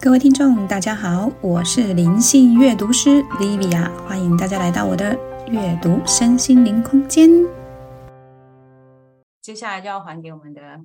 各位听众，大家好，我是灵性阅读师 Livia，欢迎大家来到我的阅读身心灵空间。接下来就要还给我们的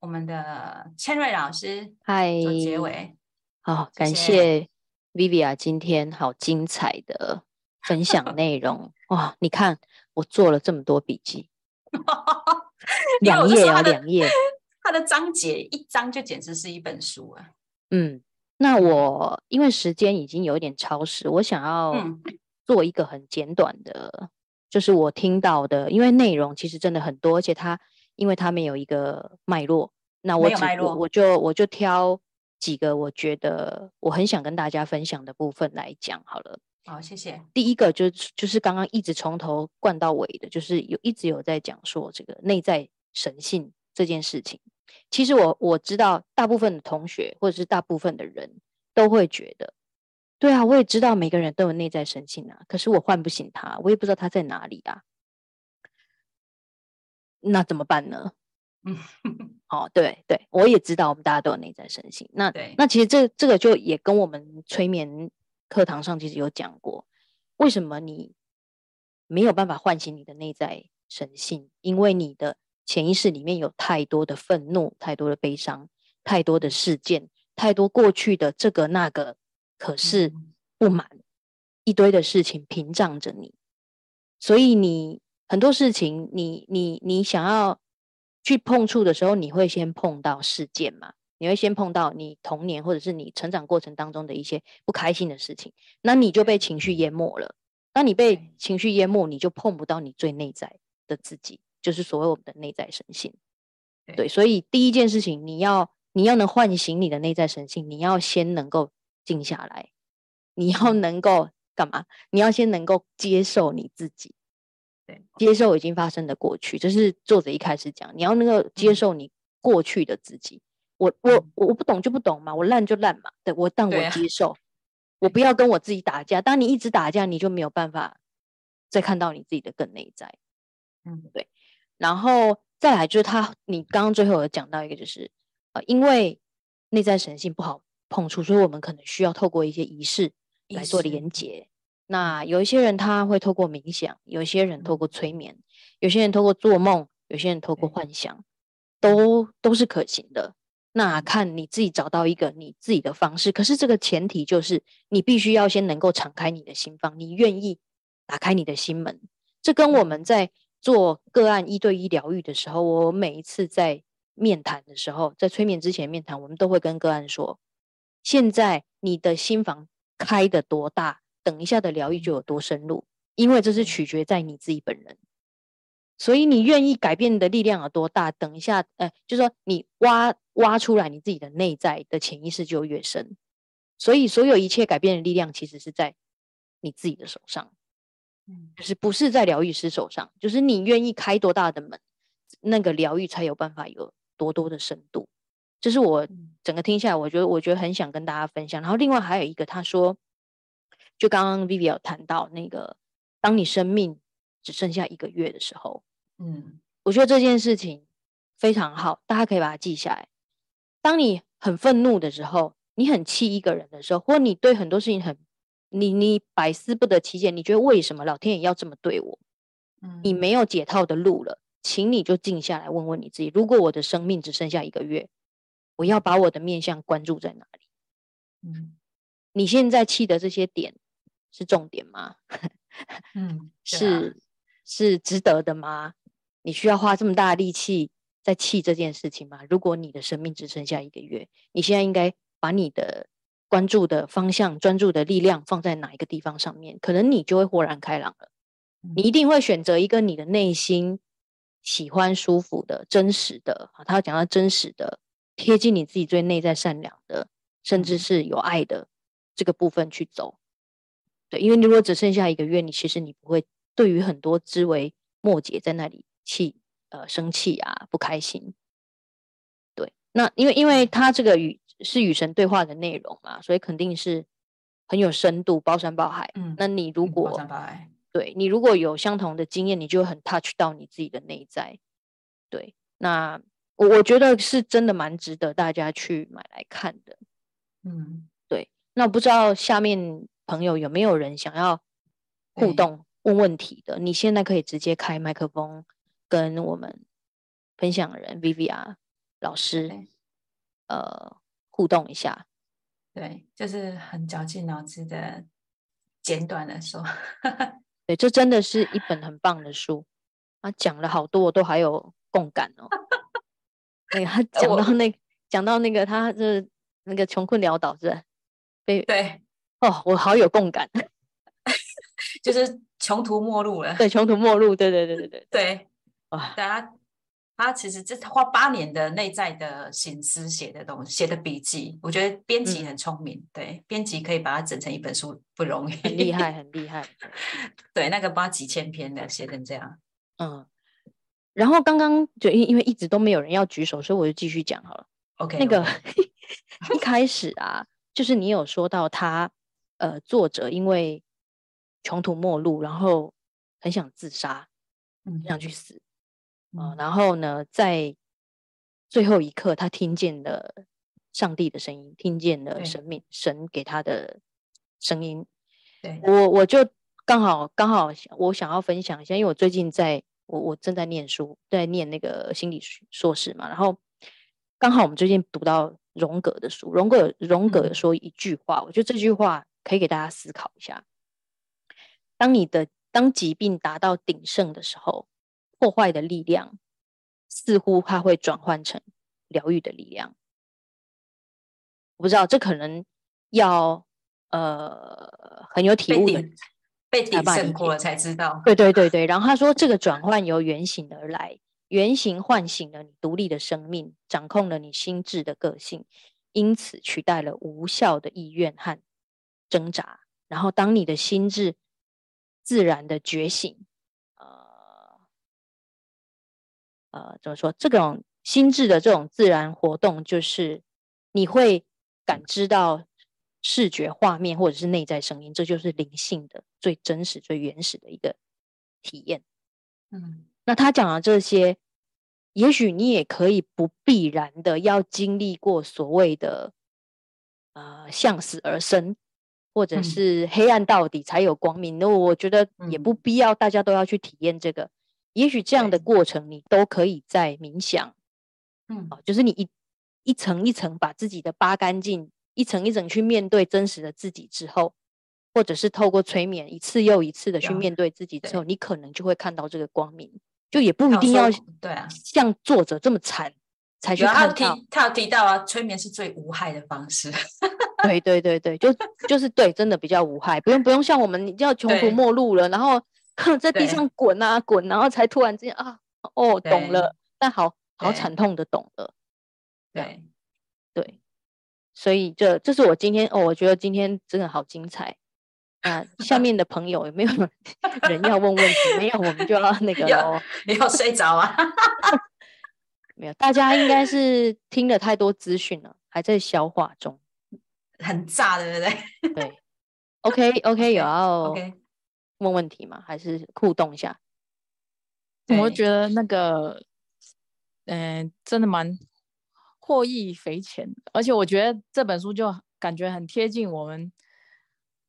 我们的千瑞老师，嗨，做结尾。好，感谢 Livia 今天好精彩的分享内容 哇！你看我做了这么多笔记，两页啊，两页，它的章节一章就简直是一本书啊。嗯，那我因为时间已经有一点超时，我想要做一个很简短的，就是我听到的，因为内容其实真的很多，而且它因为它没有一个脉络，那我只我我就我就挑几个我觉得我很想跟大家分享的部分来讲好了。好，谢谢。第一个就就是刚刚一直从头灌到尾的，就是有一直有在讲说这个内在神性这件事情。其实我我知道，大部分的同学或者是大部分的人都会觉得，对啊，我也知道每个人都有内在神性啊，可是我唤不醒他，我也不知道他在哪里啊，那怎么办呢？嗯，哦，对对，我也知道，我们大家都有内在神性。那那其实这这个就也跟我们催眠课堂上其实有讲过，为什么你没有办法唤醒你的内在神性？因为你的。潜意识里面有太多的愤怒，太多的悲伤，太多的事件，太多过去的这个那个，可是不满一堆的事情屏障着你，所以你很多事情，你你你想要去碰触的时候，你会先碰到事件嘛？你会先碰到你童年或者是你成长过程当中的一些不开心的事情，那你就被情绪淹没了。当你被情绪淹没，你就碰不到你最内在的自己。就是所谓我们的内在神性，对，所以第一件事情，你要你要能唤醒你的内在神性，你要先能够静下来，你要能够干嘛？你要先能够接受你自己，对，接受已经发生的过去。这是作者一开始讲，你要能够接受你过去的自己。我我我我不懂就不懂嘛，我烂就烂嘛，对我但我接受，我不要跟我自己打架。当你一直打架，你就没有办法再看到你自己的更内在。嗯，对。然后再来就是他，你刚刚最后有讲到一个，就是呃，因为内在神性不好碰触，所以我们可能需要透过一些仪式来做连接。那有一些人他会透过冥想，有些人透过催眠，有些人透过做梦，有些人透过幻想，都都是可行的。那看你自己找到一个你自己的方式。可是这个前提就是你必须要先能够敞开你的心房，你愿意打开你的心门。这跟我们在做个案一对一疗愈的时候，我每一次在面谈的时候，在催眠之前面谈，我们都会跟个案说：现在你的心房开的多大，等一下的疗愈就有多深入，因为这是取决在你自己本人。所以你愿意改变的力量有多大，等一下，呃，就是说你挖挖出来你自己的内在的潜意识就越深。所以所有一切改变的力量，其实是在你自己的手上。就是不是在疗愈师手上，就是你愿意开多大的门，那个疗愈才有办法有多多的深度。这是我整个听下来，我觉得我觉得很想跟大家分享。然后另外还有一个，他说，就刚刚 Vivi 有谈到那个，当你生命只剩下一个月的时候，嗯，我觉得这件事情非常好，大家可以把它记下来。当你很愤怒的时候，你很气一个人的时候，或你对很多事情很。你你百思不得其解，你觉得为什么老天爷要这么对我？嗯，你没有解套的路了，请你就静下来问问你自己：如果我的生命只剩下一个月，我要把我的面向关注在哪里？嗯，你现在气的这些点是重点吗？嗯，是是值得的吗？你需要花这么大的力气在气这件事情吗？如果你的生命只剩下一个月，你现在应该把你的。关注的方向、专注的力量放在哪一个地方上面，可能你就会豁然开朗了。你一定会选择一个你的内心喜欢、舒服的、真实的。啊，他讲到真实的、贴近你自己最内在善良的，甚至是有爱的这个部分去走。对，因为如果只剩下一个月，你其实你不会对于很多枝微末节在那里气呃生气啊不开心。对，那因为因为他这个语。是与神对话的内容嘛，所以肯定是很有深度、包山包海。嗯，那你如果包山包海，对你如果有相同的经验，你就很 touch 到你自己的内在。对，那我我觉得是真的蛮值得大家去买来看的。嗯，对。那不知道下面朋友有没有人想要互动问问题的？你现在可以直接开麦克风跟我们分享人 Vivian 老师呃互动一下。对，就是很绞尽脑汁的简短的说。对，这真的是一本很棒的书啊！讲了好多，我都还有共感哦。对，他讲到那讲到那个，他是那个穷困潦倒是被对哦，我好有共感，就是穷途末路了。对，穷途末路，对对对对对对哇！大家他其实这花八年的内在的心思写的东西，写的笔记，我觉得编辑很聪明。对，编辑可以把它整成一本书不容易，很厉害，很厉害。对，那个八几千篇的写成这样，嗯。然后刚刚就因因为一直都没有人要举手，所以我就继续讲好了。OK，那个 一开始啊，就是你有说到他呃，作者因为穷途末路，然后很想自杀，很想去死。嗯，然后呢，在最后一刻，他听见了上帝的声音，听见了神明神给他的声音。对我，我就刚好刚好，我想要分享一下，因为我最近在我我正在念书，在念那个心理硕士嘛，然后刚好我们最近读到荣格的书，荣格荣格说一句话，我觉得这句话可以给大家思考一下：当你的当疾病达到鼎盛的时候。破坏的力量，似乎它会转换成疗愈的力量。我不知道，这可能要呃很有体悟的，被顶胜过才知道。对对对对。然后他说，这个转换由原型而来，原型唤醒了你独立的生命，掌控了你心智的个性，因此取代了无效的意愿和挣扎。然后，当你的心智自然的觉醒。呃，怎么说？这种心智的这种自然活动，就是你会感知到视觉画面或者是内在声音，这就是灵性的最真实、最原始的一个体验。嗯，那他讲的这些，也许你也可以不必然的要经历过所谓的呃向死而生，或者是黑暗到底才有光明。那我觉得也不必要，大家都要去体验这个。也许这样的过程，你都可以在冥想，嗯，啊，就是你一一层一层把自己的扒干净，一层一层去面对真实的自己之后，或者是透过催眠一次又一次的去面对自己之后，你可能就会看到这个光明。就也不一定要对啊，像作者这么惨才去看到。他有提到啊，催眠是最无害的方式。对对对对，就就是对，真的比较无害，不用不用像我们要穷途末路了，然后。在地上滚啊滚，然后才突然之间啊，哦，懂了，但好好惨痛的懂了，对对，所以这这是我今天哦，我觉得今天真的好精彩啊！下面的朋友有没有人要问问题？没有，我们就要那个哦，你要睡着啊？没有，大家应该是听了太多资讯了，还在消化中，很炸，对不对？对，OK OK，有要 OK。问问题吗？还是互动一下？我觉得那个，嗯，真的蛮获益匪浅，而且我觉得这本书就感觉很贴近我们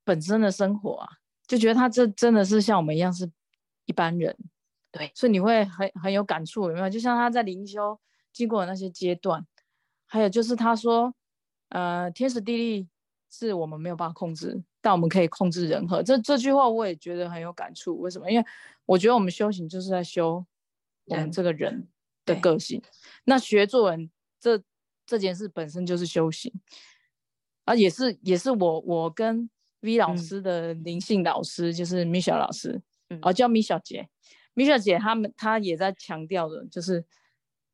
本身的生活啊，就觉得他这真的是像我们一样是一般人，对，所以你会很很有感触，有没有？就像他在灵修经过的那些阶段，还有就是他说，呃，天时地利是我们没有办法控制。但我们可以控制人和，这这句话我也觉得很有感触。为什么？因为我觉得我们修行就是在修我们这个人的个性。那学做人这这件事本身就是修行啊，也是也是我我跟 V 老师的灵性老师，就是米小老师，哦叫米小姐，米小姐他们她也在强调的，就是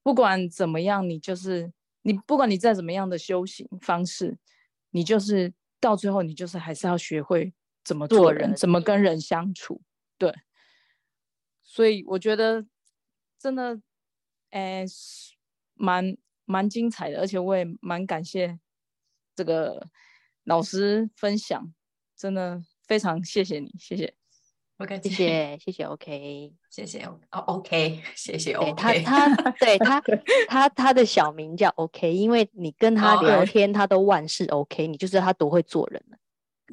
不管怎么样，你就是你，不管你再怎么样的修行方式，你就是。到最后，你就是还是要学会怎么做人，怎么跟人相处。对，所以我觉得真的，哎，蛮蛮精彩的，而且我也蛮感谢这个老师分享，真的非常谢谢你，谢谢。OK，谢谢谢谢 OK，谢谢哦 OK，谢谢 OK，他他对他 他他的小名叫 OK，因为你跟他聊天，他都万事 OK，你就知道他多会做人了。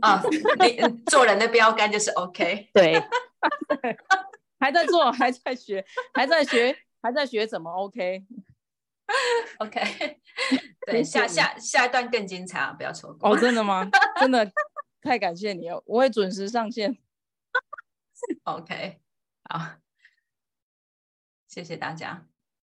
啊，你做人的标杆就是 OK，对，还在做，还在学，还在学，还在学怎么 OK？OK，对，下下下一段更精彩啊，不要错过。哦，真的吗？真的太感谢你了，我会准时上线。OK，好，谢谢大家。